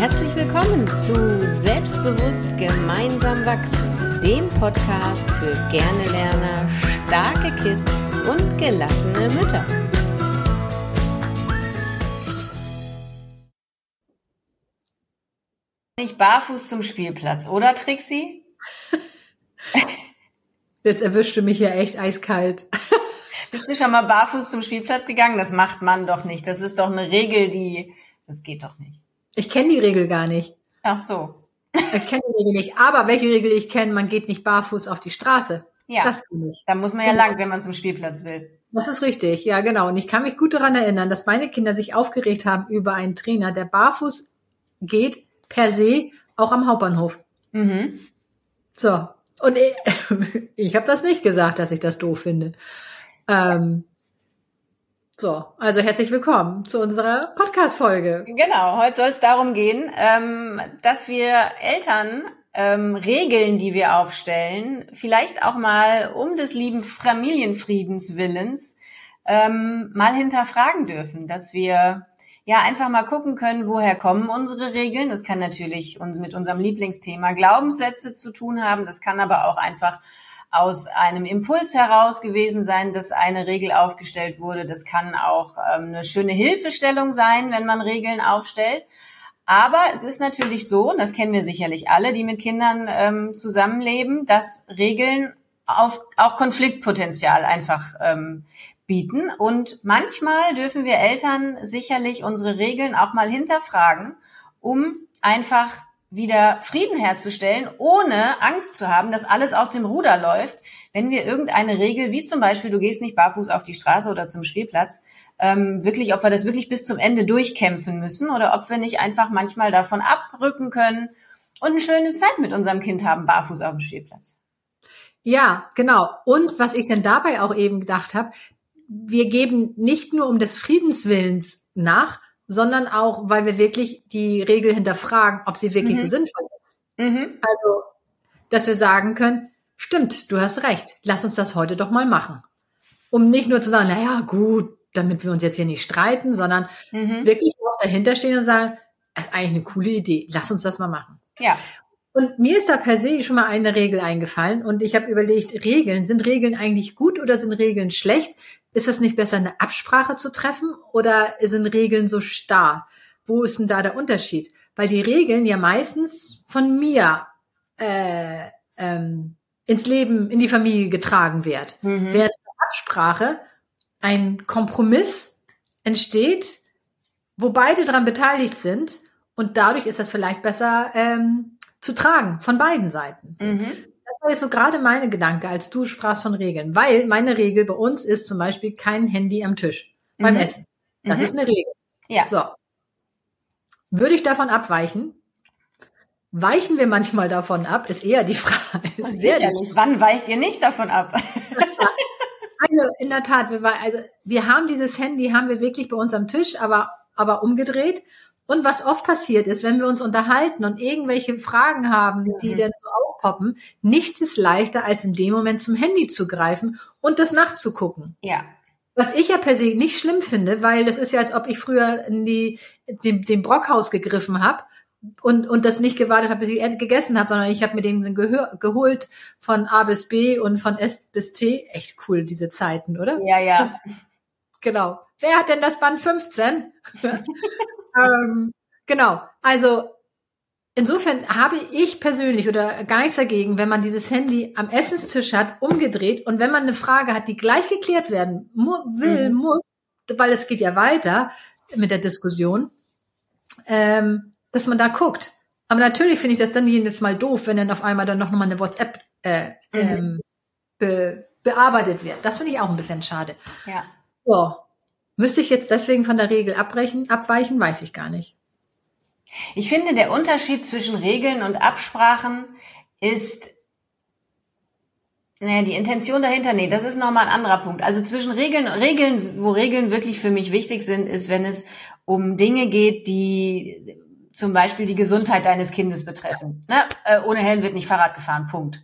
Herzlich willkommen zu Selbstbewusst gemeinsam wachsen, dem Podcast für gerne Lerner, starke Kids und gelassene Mütter. Nicht barfuß zum Spielplatz, oder Trixie? Jetzt erwischte mich ja echt eiskalt. Bist du schon mal barfuß zum Spielplatz gegangen? Das macht man doch nicht. Das ist doch eine Regel, die, das geht doch nicht. Ich kenne die Regel gar nicht. Ach so. Ich kenne die Regel nicht. Aber welche Regel ich kenne, man geht nicht barfuß auf die Straße. Ja. Das kann ich. Da muss man ja Genau. lang, wenn man zum Spielplatz will. Das ist richtig, ja genau. Und ich kann mich gut daran erinnern, dass meine Kinder sich aufgeregt haben über einen Trainer, der barfuß geht, per se, auch am Hauptbahnhof. Mhm. So. Und ich, ich habe das nicht gesagt, dass ich das doof finde. Ähm, so, also herzlich willkommen zu unserer Podcast-Folge. Genau, heute soll es darum gehen, ähm, dass wir Eltern ähm, Regeln, die wir aufstellen, vielleicht auch mal um des lieben Familienfriedens willens, ähm, mal hinterfragen dürfen, dass wir ja einfach mal gucken können, woher kommen unsere Regeln. Das kann natürlich uns mit unserem Lieblingsthema Glaubenssätze zu tun haben. Das kann aber auch einfach aus einem Impuls heraus gewesen sein, dass eine Regel aufgestellt wurde. Das kann auch ähm, eine schöne Hilfestellung sein, wenn man Regeln aufstellt. Aber es ist natürlich so, und das kennen wir sicherlich alle, die mit Kindern ähm, zusammenleben, dass Regeln auf, auch Konfliktpotenzial einfach ähm, bieten. Und manchmal dürfen wir Eltern sicherlich unsere Regeln auch mal hinterfragen, um einfach wieder Frieden herzustellen, ohne Angst zu haben, dass alles aus dem Ruder läuft, wenn wir irgendeine Regel, wie zum Beispiel, du gehst nicht barfuß auf die Straße oder zum Spielplatz, ähm, wirklich, ob wir das wirklich bis zum Ende durchkämpfen müssen oder ob wir nicht einfach manchmal davon abrücken können und eine schöne Zeit mit unserem Kind haben, barfuß auf dem Spielplatz. Ja, genau. Und was ich denn dabei auch eben gedacht habe, wir geben nicht nur um des Friedenswillens nach, sondern auch, weil wir wirklich die Regel hinterfragen, ob sie wirklich Mhm. so sinnvoll ist. Mhm. Also, dass wir sagen können, stimmt, du hast recht, lass uns das heute doch mal machen. Um nicht nur zu sagen, na ja, gut, damit wir uns jetzt hier nicht streiten, sondern Mhm. wirklich auch dahinter stehen und sagen, das ist eigentlich eine coole Idee, lass uns das mal machen. Ja. Und mir ist da per se schon mal eine Regel eingefallen und ich habe überlegt, Regeln, sind Regeln eigentlich gut oder sind Regeln schlecht? Ist es nicht besser, eine Absprache zu treffen oder sind Regeln so starr? Wo ist denn da der Unterschied? Weil die Regeln ja meistens von mir äh, ähm, ins Leben, in die Familie getragen wird. Mhm. Während eine Absprache ein Kompromiss entsteht, wo beide daran beteiligt sind und dadurch ist das vielleicht besser ähm, zu tragen von beiden Seiten. Mhm. Das war jetzt so gerade meine Gedanke, als du sprachst von Regeln. Weil meine Regel bei uns ist zum Beispiel kein Handy am Tisch beim Mhm. Essen. Das Mhm. ist eine Regel. Ja. So. Würde ich davon abweichen? Weichen wir manchmal davon ab, ist eher die Frage. Ist Sicherlich. Wann weicht ihr nicht davon ab? Also in der Tat, wir, war, also, wir haben dieses Handy, haben wir wirklich bei uns am Tisch, aber, aber umgedreht. Und was oft passiert ist, wenn wir uns unterhalten und irgendwelche Fragen haben, die Mhm. dann so aufpoppen, nichts ist leichter, als in dem Moment zum Handy zu greifen und das nachzugucken. Ja. Was ich ja per se nicht schlimm finde, weil das ist ja, als ob ich früher in die, dem, dem Brockhaus gegriffen habe und, und das nicht gewartet habe, bis ich gegessen habe, sondern ich habe mir den gehör, geholt von A bis B und von S bis T. Echt cool, diese Zeiten, oder? Ja, ja. Genau. Wer hat denn das Band 15? ähm, genau. Also insofern habe ich persönlich oder gar nichts dagegen, wenn man dieses Handy am Essenstisch hat, umgedreht und wenn man eine Frage hat, die gleich geklärt werden mu will, Mhm. muss, weil es geht ja weiter mit der Diskussion, ähm, dass man da guckt. Aber natürlich finde ich das dann jedes Mal doof, wenn dann auf einmal dann noch mal eine WhatsApp äh, ähm, be bearbeitet wird. Das finde ich auch ein bisschen schade. Ja. So. Müsste ich jetzt deswegen von der Regel abbrechen, abweichen? Weiß ich gar nicht. Ich finde, der Unterschied zwischen Regeln und Absprachen ist, naja, die Intention dahinter, nee, das ist nochmal ein anderer Punkt. Also zwischen Regeln, Regeln, wo Regeln wirklich für mich wichtig sind, ist, wenn es um Dinge geht, die zum Beispiel die Gesundheit deines Kindes betreffen. Ne? Äh, ohne Helm wird nicht Fahrrad gefahren, Punkt.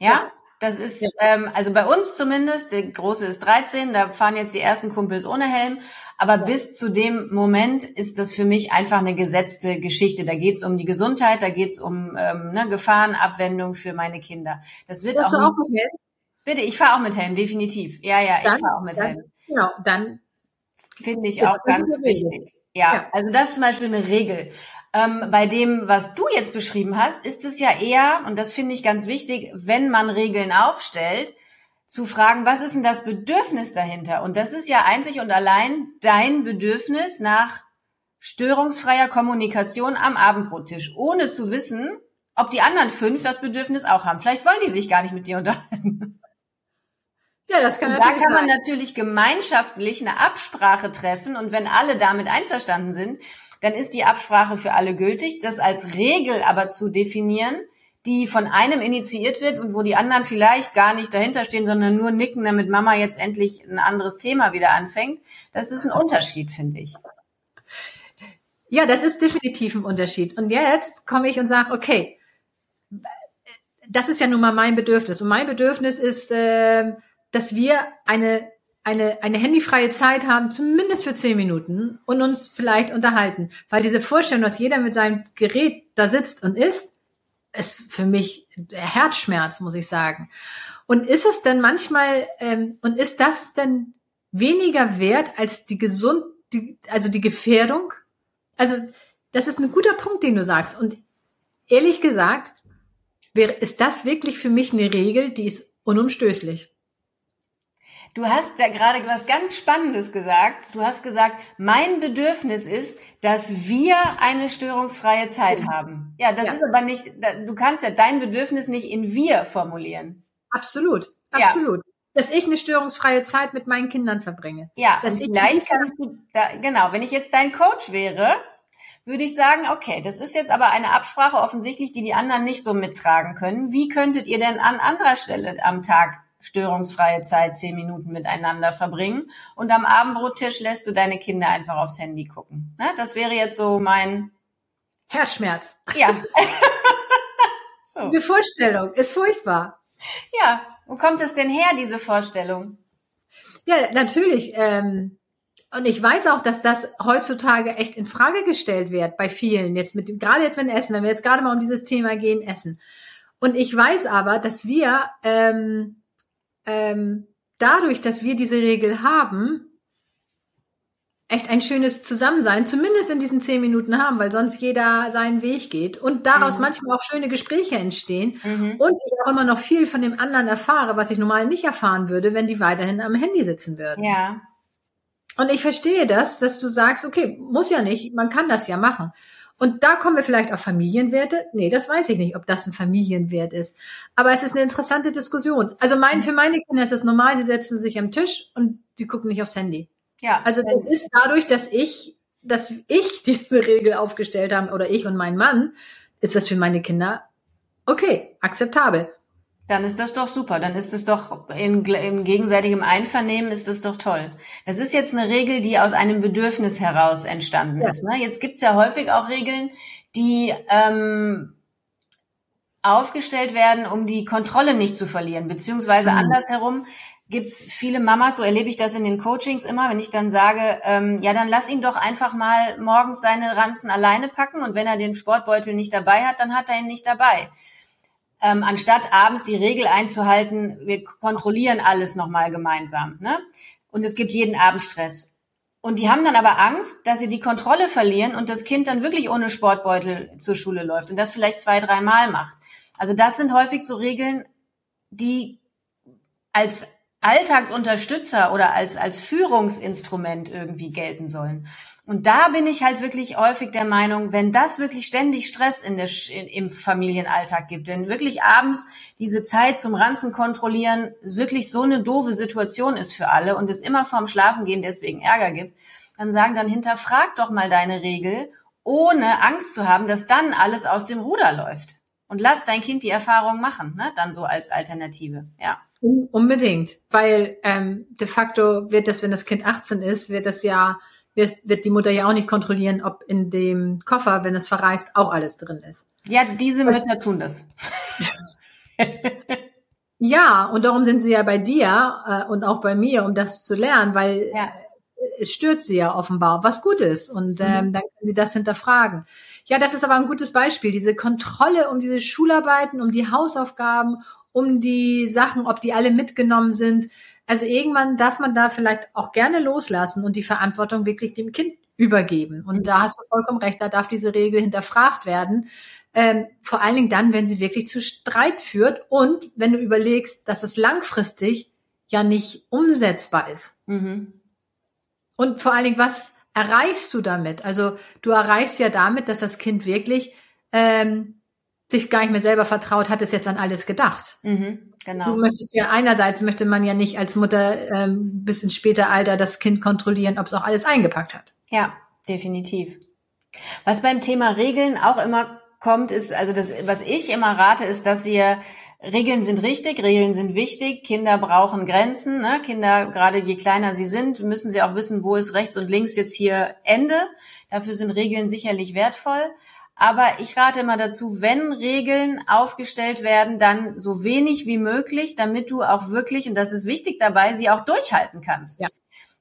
Ja? Das ist, ja. ähm, also bei uns zumindest, der Große ist 13, da fahren jetzt die ersten Kumpels ohne Helm. Aber ja. bis zu dem Moment ist das für mich einfach eine gesetzte Geschichte. Da geht's um die Gesundheit, da geht's um ähm, ne, Gefahrenabwendung für meine Kinder. Das wird Fährst auch, du auch mit Helm? Bitte, ich fahre auch mit Helm, definitiv. Ja, ja, dann, ich fahre auch mit dann, Helm. Genau, dann finde ich auch ganz wichtig. Ja, ja, also das ist zum Beispiel eine Regel. Ähm, bei dem, was du jetzt beschrieben hast, ist es ja eher, und das finde ich ganz wichtig, wenn man Regeln aufstellt, zu fragen, was ist denn das Bedürfnis dahinter? Und das ist ja einzig und allein dein Bedürfnis nach störungsfreier Kommunikation am Abendbrottisch, ohne zu wissen, ob die anderen fünf das Bedürfnis auch haben. Vielleicht wollen die sich gar nicht mit dir unterhalten. Ja, das kann und Da kann man sein. natürlich gemeinschaftlich eine Absprache treffen und wenn alle damit einverstanden sind, dann ist die Absprache für alle gültig. Das als Regel aber zu definieren, die von einem initiiert wird und wo die anderen vielleicht gar nicht dahinter stehen, sondern nur nicken, damit Mama jetzt endlich ein anderes Thema wieder anfängt, das ist ein Unterschied, finde ich. Ja, das ist definitiv ein Unterschied. Und jetzt komme ich und sage, okay, das ist ja nun mal mein Bedürfnis. Und mein Bedürfnis ist, äh, dass wir eine, eine, eine handyfreie Zeit haben, zumindest für zehn Minuten und uns vielleicht unterhalten. Weil diese Vorstellung, dass jeder mit seinem Gerät da sitzt und isst, ist für mich Herzschmerz, muss ich sagen. Und ist es denn manchmal, ähm, und ist das denn weniger wert als die gesund, die, also die Gefährdung? Also, das ist ein guter Punkt, den du sagst. Und ehrlich gesagt, wäre, ist das wirklich für mich eine Regel, die ist unumstößlich. Du hast da gerade was ganz Spannendes gesagt. Du hast gesagt, mein Bedürfnis ist, dass wir eine störungsfreie Zeit haben. Ja, das Ja. ist aber nicht, du kannst ja dein Bedürfnis nicht in wir formulieren. Absolut, Ja. absolut. Dass ich eine störungsfreie Zeit mit meinen Kindern verbringe. Ja, Dass ich vielleicht kannst du da, genau, wenn ich jetzt dein Coach wäre, würde ich sagen, okay, das ist jetzt aber eine Absprache offensichtlich, die die anderen nicht so mittragen können. Wie könntet ihr denn an anderer Stelle am Tag störungsfreie Zeit zehn Minuten miteinander verbringen und am Abendbrottisch lässt du deine Kinder einfach aufs Handy gucken? Ne? Das wäre jetzt so mein, Herzschmerz. ja. so. Diese Vorstellung ist furchtbar. Ja, wo kommt es denn her, diese Vorstellung? Ja, natürlich. Ähm, und ich weiß auch, dass das heutzutage echt in Frage gestellt wird bei vielen. Jetzt mit dem, gerade jetzt mit dem Essen, wenn wir jetzt gerade mal um dieses Thema gehen, Essen. Und ich weiß aber, dass wir ähm, ähm, dadurch, dass wir diese Regel haben, echt ein schönes Zusammensein, zumindest in diesen zehn Minuten haben, weil sonst jeder seinen Weg geht und daraus Mhm. manchmal auch schöne Gespräche entstehen Mhm. und ich auch immer noch viel von dem anderen erfahre, was ich normal nicht erfahren würde, wenn die weiterhin am Handy sitzen würden. Ja, Und ich verstehe das, dass du sagst, okay, muss ja nicht, man kann das ja machen. Und da kommen wir vielleicht auf Familienwerte. Nee, das weiß ich nicht, ob das ein Familienwert ist. Aber es ist eine interessante Diskussion. Also mein, für meine Kinder ist es normal, sie setzen sich am Tisch und die gucken nicht aufs Handy. ja. Also das ist dadurch, dass ich, dass ich diese Regel aufgestellt habe, oder ich und mein Mann, ist das für meine Kinder okay, akzeptabel. Dann ist das doch super. Dann ist es doch in, in gegenseitigem Einvernehmen ist das doch toll. Das ist jetzt eine Regel, die aus einem Bedürfnis heraus entstanden Ja. ist. Ne? Jetzt gibt's ja häufig auch Regeln, die ähm, aufgestellt werden, um die Kontrolle nicht zu verlieren. Beziehungsweise Mhm. andersherum gibt's viele Mamas, so erlebe ich das in den Coachings immer, wenn ich dann sage, ähm, ja, dann lass ihn doch einfach mal morgens seine Ranzen alleine packen und wenn er den Sportbeutel nicht dabei hat, dann hat er ihn nicht dabei ähm, anstatt abends die Regel einzuhalten, wir kontrollieren alles nochmal gemeinsam. Ne? Und es gibt jeden Abend Stress. Und die haben dann aber Angst, dass sie die Kontrolle verlieren und das Kind dann wirklich ohne Sportbeutel zur Schule läuft und das vielleicht zwei, dreimal macht. Also das sind häufig so Regeln, die als Alltagsunterstützer oder als, als Führungsinstrument irgendwie gelten sollen. Und da bin ich halt wirklich häufig der Meinung, wenn das wirklich ständig Stress in der, in, im Familienalltag gibt, wenn wirklich abends diese Zeit zum Ranzen kontrollieren wirklich so eine doofe Situation ist für alle und es immer vorm Schlafengehen deswegen Ärger gibt, dann sagen dann hinterfrag doch mal deine Regel, ohne Angst zu haben, dass dann alles aus dem Ruder läuft. Und lass dein Kind die Erfahrung machen, ne? dann so als Alternative. Ja. Un- Unbedingt, weil ähm, de facto wird das, wenn das Kind 18 ist, wird das ja, wird, wird die Mutter ja auch nicht kontrollieren, ob in dem Koffer, wenn es verreist, auch alles drin ist. Ja, diese Mütter tun das. Ja, und darum sind sie ja bei dir äh, und auch bei mir, um das zu lernen, weil ja. es stört sie ja offenbar, was gut ist. Und mhm. ähm, dann können sie das hinterfragen. Ja, das ist aber ein gutes Beispiel. Diese Kontrolle um diese Schularbeiten, um die Hausaufgaben, um die Sachen, ob die alle mitgenommen sind. Also irgendwann darf man da vielleicht auch gerne loslassen und die Verantwortung wirklich dem Kind übergeben. Und da hast du vollkommen recht, da darf diese Regel hinterfragt werden. Ähm, vor allen Dingen dann, wenn sie wirklich zu Streit führt und wenn du überlegst, dass es langfristig ja nicht umsetzbar ist. Mhm. Und vor allen Dingen, was erreichst du damit? Also du erreichst ja damit, dass das Kind wirklich ähm, sich gar nicht mehr selber vertraut, hat es jetzt an alles gedacht. Mhm, genau. Du möchtest ja einerseits möchte man ja nicht als Mutter ähm, bis ins späte Alter das Kind kontrollieren, ob es auch alles eingepackt hat. Ja, definitiv. Was beim Thema Regeln auch immer kommt, ist, also das, was ich immer rate, ist, dass ihr Regeln sind richtig, Regeln sind wichtig, Kinder brauchen Grenzen. Ne? Kinder, gerade je kleiner sie sind, müssen sie auch wissen, wo ist rechts und links jetzt hier Ende. Dafür sind Regeln sicherlich wertvoll. Aber ich rate immer dazu, wenn Regeln aufgestellt werden, dann so wenig wie möglich, damit du auch wirklich, und das ist wichtig dabei, sie auch durchhalten kannst. Ja.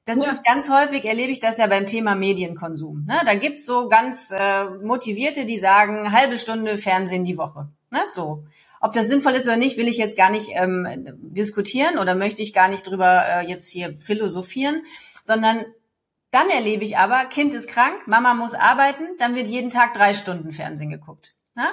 Das ja. ist ganz häufig, erlebe ich das ja beim Thema Medienkonsum. Ne? Da gibt's so ganz äh, Motivierte, die sagen, halbe Stunde Fernsehen die Woche. Ne? So. Ob das sinnvoll ist oder nicht, will ich jetzt gar nicht ähm, diskutieren oder möchte ich gar nicht drüber äh, jetzt hier philosophieren, sondern dann erlebe ich aber, Kind ist krank, Mama muss arbeiten, dann wird jeden Tag drei Stunden Fernsehen geguckt. Ne?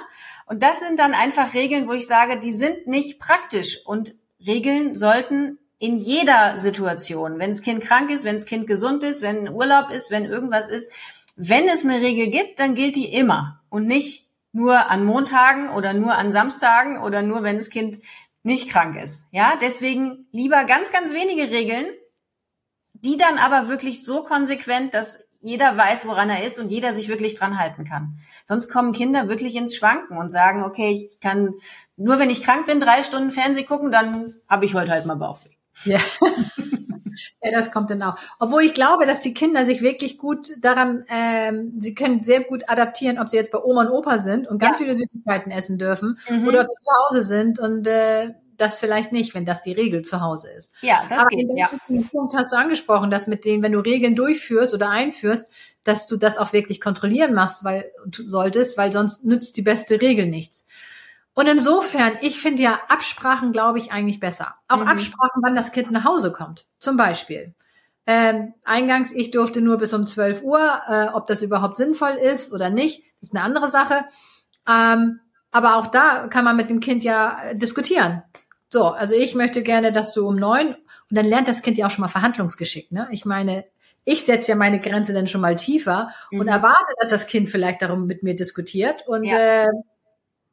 Und das sind dann einfach Regeln, wo ich sage, die sind nicht praktisch und Regeln sollten in jeder Situation, wenn das Kind krank ist, wenn das Kind gesund ist, wenn Urlaub ist, wenn irgendwas ist, wenn es eine Regel gibt, dann gilt die immer und nicht nur an Montagen oder nur an Samstagen oder nur wenn das Kind nicht krank ist. Ja, deswegen lieber ganz, ganz wenige Regeln, die dann aber wirklich so konsequent, dass jeder weiß, woran er ist und jeder sich wirklich dran halten kann. Sonst kommen Kinder wirklich ins Schwanken und sagen, okay, ich kann nur wenn ich krank bin, drei Stunden Fernseh gucken, dann habe ich heute halt mal Bauchweh. Ja. ja, das kommt dann auch. Obwohl ich glaube, dass die Kinder sich wirklich gut daran, ähm, sie können sehr gut adaptieren, ob sie jetzt bei Oma und Opa sind und ganz ja. viele Süßigkeiten essen dürfen mhm. oder ob sie zu Hause sind und äh, das vielleicht nicht, wenn das die Regel zu Hause ist. Ja, das Aber geht, ja. Punkt hast du angesprochen, dass mit dem, wenn du Regeln durchführst oder einführst, dass du das auch wirklich kontrollieren machst, weil du solltest, weil sonst nützt die beste Regel nichts. Und insofern, ich finde ja Absprachen, glaube ich, eigentlich besser. Auch mhm. Absprachen, wann das Kind nach Hause kommt. Zum Beispiel. Ähm, eingangs, ich durfte nur bis um 12 Uhr, äh, ob das überhaupt sinnvoll ist oder nicht, ist eine andere Sache. Ähm, aber auch da kann man mit dem Kind ja äh, diskutieren. So, also ich möchte gerne, dass du um neun und dann lernt das Kind ja auch schon mal Verhandlungsgeschick. Ne? Ich meine, ich setze ja meine Grenze dann schon mal tiefer mhm. und erwarte, dass das Kind vielleicht darum mit mir diskutiert und ja. äh,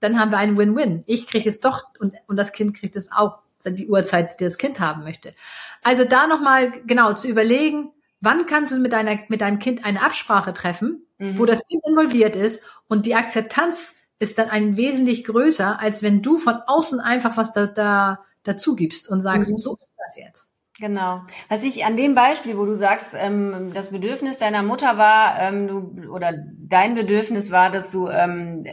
dann haben wir einen Win-Win. Ich kriege es doch und, und das Kind kriegt es auch die Uhrzeit, die das Kind haben möchte. Also da nochmal genau zu überlegen, wann kannst du mit, deiner, mit deinem Kind eine Absprache treffen, mhm. wo das Kind involviert ist und die Akzeptanz ist dann ein wesentlich größer, als wenn du von außen einfach was da, da dazu gibst und sagst, mhm. so ist das jetzt. Genau. Was ich an dem Beispiel, wo du sagst, ähm, das Bedürfnis deiner Mutter war, ähm, du, oder dein Bedürfnis war, dass du, ähm,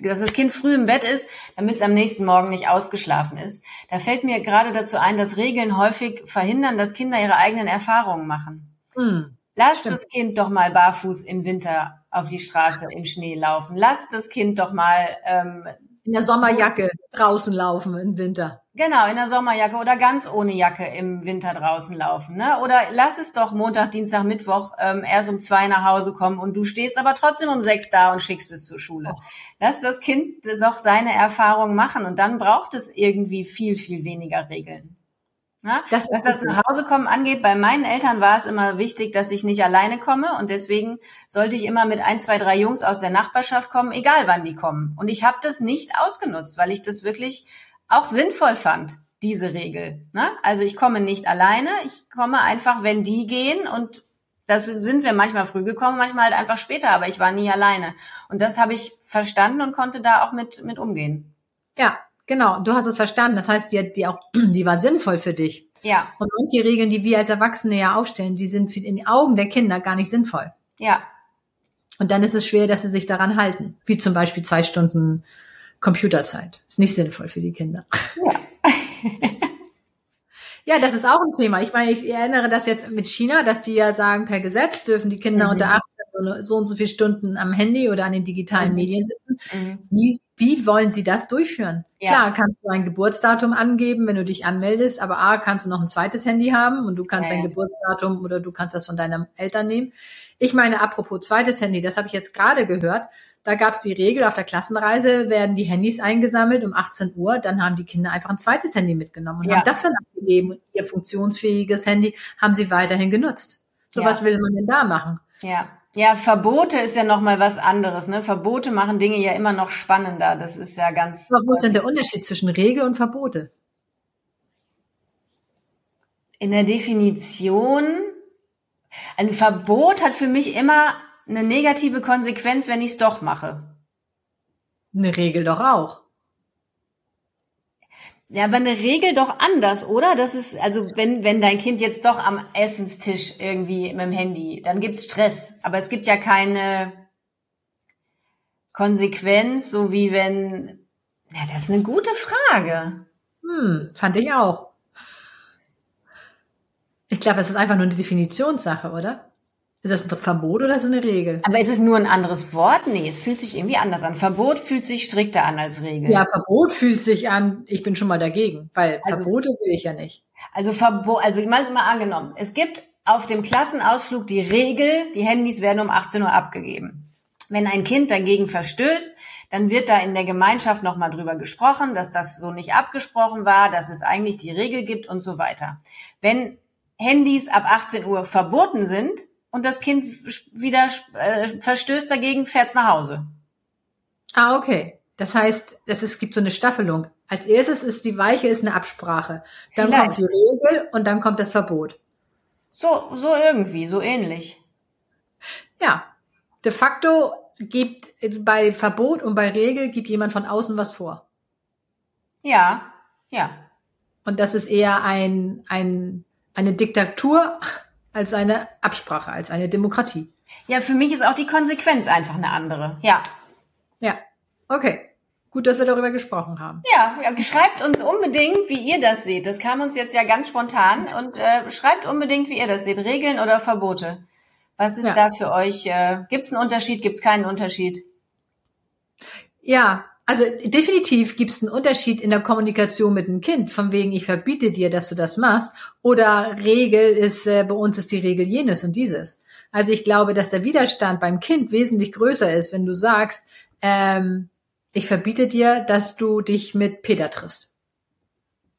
dass das Kind früh im Bett ist, damit es am nächsten Morgen nicht ausgeschlafen ist. Da fällt mir gerade dazu ein, dass Regeln häufig verhindern, dass Kinder ihre eigenen Erfahrungen machen. Mhm. Lass Stimmt. das Kind doch mal barfuß im Winter auf die Straße im Schnee laufen. Lass das Kind doch mal ähm, in der Sommerjacke draußen laufen im Winter. Genau, in der Sommerjacke oder ganz ohne Jacke im Winter draußen laufen. Ne? Oder lass es doch Montag, Dienstag, Mittwoch ähm, erst um zwei nach Hause kommen und du stehst aber trotzdem um sechs da und schickst es zur Schule. Oh. Lass das Kind doch seine Erfahrung machen und dann braucht es irgendwie viel, viel weniger Regeln. Ne? Das Was das nach Hause kommen angeht, bei meinen Eltern war es immer wichtig, dass ich nicht alleine komme und deswegen sollte ich immer mit ein, zwei, drei Jungs aus der Nachbarschaft kommen, egal wann die kommen. Und ich habe das nicht ausgenutzt, weil ich das wirklich auch sinnvoll fand, diese Regel. Ne? Also ich komme nicht alleine, ich komme einfach, wenn die gehen und das sind wir manchmal früh gekommen, manchmal halt einfach später, aber ich war nie alleine. Und das habe ich verstanden und konnte da auch mit, mit umgehen. Ja, genau. Du hast es verstanden. Das heißt, die, die auch, die war sinnvoll für dich. Ja. Und manche Regeln, die wir als Erwachsene ja aufstellen, die sind in den Augen der Kinder gar nicht sinnvoll. Ja. Und dann ist es schwer, dass sie sich daran halten. Wie zum Beispiel zwei Stunden Computerzeit. Ist nicht sinnvoll für die Kinder. Ja. Ja, das ist auch ein Thema. Ich meine, ich erinnere das jetzt mit China, dass die ja sagen, per Gesetz dürfen die Kinder mhm. unter 18 so, und so viele Stunden am Handy oder an den digitalen mhm. Medien sitzen. Mhm. Wie, wie wollen sie das durchführen? Ja. Klar, kannst du ein Geburtsdatum angeben, wenn du dich anmeldest, aber A, kannst du noch ein zweites Handy haben und du kannst ja. dein Geburtsdatum oder du kannst das von deinen Eltern nehmen. Ich meine, apropos zweites Handy, das habe ich jetzt gerade gehört. Da gab es die Regel, auf der Klassenreise werden die Handys eingesammelt um 18 Uhr. Dann haben die Kinder einfach ein zweites Handy mitgenommen und ja. haben das dann abgegeben. Und ihr funktionsfähiges Handy haben sie weiterhin genutzt. So was will man denn da machen? Ja. Ja, Verbote ist ja noch mal was anderes. Ne? Verbote machen Dinge ja immer noch spannender. Das ist ja ganz. Was ist denn der Unterschied zwischen Regel und Verbote? In der Definition, ein Verbot hat für mich immer eine negative Konsequenz, wenn ich es doch mache? Eine Regel doch auch. Ja, aber eine Regel doch anders, oder? Das ist, also wenn, wenn dein Kind jetzt doch am Essenstisch irgendwie mit dem Handy, dann gibt's Stress. Aber es gibt ja keine Konsequenz, so wie wenn. Ja, das ist eine gute Frage. Hm, fand ich auch. Ich glaube, es ist einfach nur eine Definitionssache, oder? Ist das ein Verbot oder ist es eine Regel? Aber ist es nur ein anderes Wort? Nee, es fühlt sich irgendwie anders an. Verbot fühlt sich strikter an als Regel. Ja, Verbot fühlt sich an, ich bin schon mal dagegen, weil also, Verbote will ich ja nicht. Also Verbot, also mal, mal angenommen, es gibt auf dem Klassenausflug die Regel, die Handys werden um 18 Uhr abgegeben. Wenn ein Kind dagegen verstößt, dann wird da in der Gemeinschaft nochmal drüber gesprochen, dass das so nicht abgesprochen war, dass es eigentlich die Regel gibt und so weiter. Wenn Handys ab 18 Uhr verboten sind, und das Kind wieder äh, verstößt dagegen, fährt's nach Hause. Ah, okay. Das heißt, es ist, gibt so eine Staffelung. Als erstes ist die Weiche ist eine Absprache. Dann Vielleicht. kommt die Regel und dann kommt das Verbot. So, so irgendwie, so ähnlich. Ja. De facto gibt bei Verbot und bei Regel gibt jemand von außen was vor. Ja, ja. Und das ist eher ein, ein, eine Diktatur als eine Absprache, als eine Demokratie. Ja, für mich ist auch die Konsequenz einfach eine andere. Ja. Ja. Okay. Gut, dass wir darüber gesprochen haben. Ja, schreibt uns unbedingt, wie ihr das seht. Das kam uns jetzt ja ganz spontan. Und äh, schreibt unbedingt, wie ihr das seht. Regeln oder Verbote. Was ist ja. da für euch? Äh, Gibt es einen Unterschied? Gibt es keinen Unterschied? Ja, also definitiv gibt es einen Unterschied in der Kommunikation mit dem Kind, von wegen ich verbiete dir, dass du das machst, oder Regel ist, äh, bei uns ist die Regel jenes und dieses. Also ich glaube, dass der Widerstand beim Kind wesentlich größer ist, wenn du sagst, ähm, ich verbiete dir, dass du dich mit Peter triffst.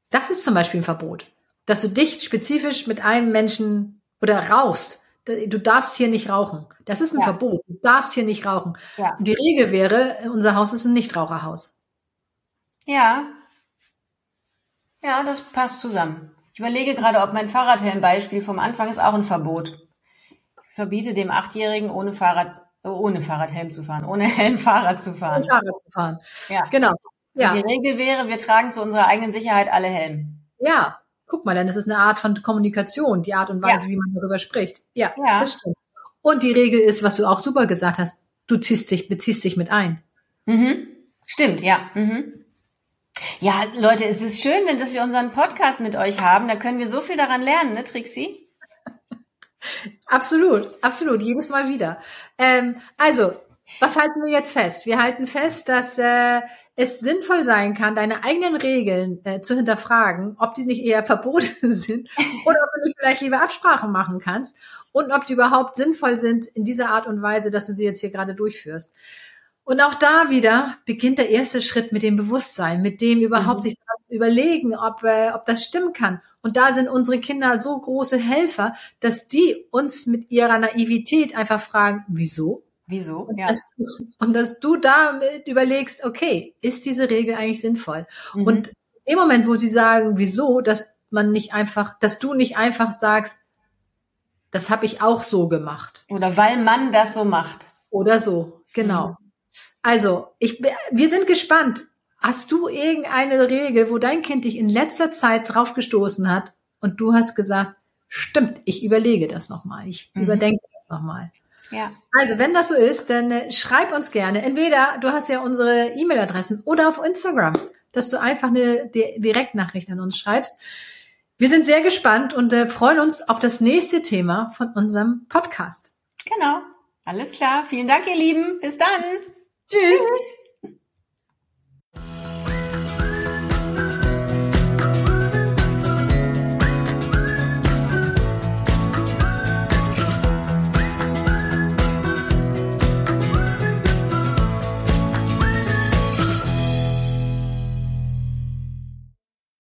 Das ist zum Beispiel ein Verbot. Dass du dich spezifisch mit einem Menschen oder rauchst du darfst hier nicht rauchen. Das ist ein ja. Verbot. Du darfst hier nicht rauchen. Ja. Die Regel wäre, unser Haus ist ein Nichtraucherhaus. Ja. Ja, das passt zusammen. Ich überlege gerade, ob mein Fahrradhelm-Beispiel vom Anfang ist auch ein Verbot. Ich verbiete dem Achtjährigen ohne Fahrrad, ohne Fahrradhelm zu fahren, ohne Helm Fahrrad zu fahren. Ohne Fahrrad zu fahren. Ja. Genau. Ja. Die Regel wäre, wir tragen zu unserer eigenen Sicherheit alle Helm. Ja, guck mal, dann ist es eine Art von Kommunikation, die Art und Weise, ja. wie man darüber spricht. Ja, ja, das stimmt. Und die Regel ist, was du auch super gesagt hast, du ziehst dich, beziehst dich mit ein. Mhm. Stimmt, ja. Mhm. Ja, Leute, es ist schön, wenn dass wir unseren Podcast mit euch haben. Da können wir so viel daran lernen, ne, Trixie? absolut, absolut, jedes Mal wieder. Ähm, also, was halten wir jetzt fest? Wir halten fest, dass äh, es sinnvoll sein kann, deine eigenen Regeln äh, zu hinterfragen, ob die nicht eher verboten sind oder ob du nicht vielleicht lieber Absprachen machen kannst und ob die überhaupt sinnvoll sind in dieser Art und Weise, dass du sie jetzt hier gerade durchführst. Und auch da wieder beginnt der erste Schritt mit dem Bewusstsein, mit dem überhaupt mhm. sich überlegen, ob, äh, ob das stimmen kann. Und da sind unsere Kinder so große Helfer, dass die uns mit ihrer Naivität einfach fragen, wieso? Wieso? Und, ja. dass, und dass du damit überlegst, okay, ist diese Regel eigentlich sinnvoll? Mhm. Und im Moment, wo sie sagen, wieso, dass man nicht einfach, dass du nicht einfach sagst, das habe ich auch so gemacht. Oder weil man das so macht. Oder so, genau. Mhm. Also, ich, wir sind gespannt. Hast du irgendeine Regel, wo dein Kind dich in letzter Zeit drauf gestoßen hat und du hast gesagt, stimmt, ich überlege das nochmal, ich mhm. überdenke das nochmal. Ja. Also, wenn das so ist, dann äh, schreib uns gerne. Entweder du hast ja unsere E-Mail-Adressen oder auf Instagram. dass du einfach eine Direktnachricht an uns schreibst. Wir sind sehr gespannt und äh, freuen uns auf das nächste Thema von unserem Podcast. Genau. Alles klar. Vielen Dank, ihr Lieben. Bis dann. Tschüss. Tschüss.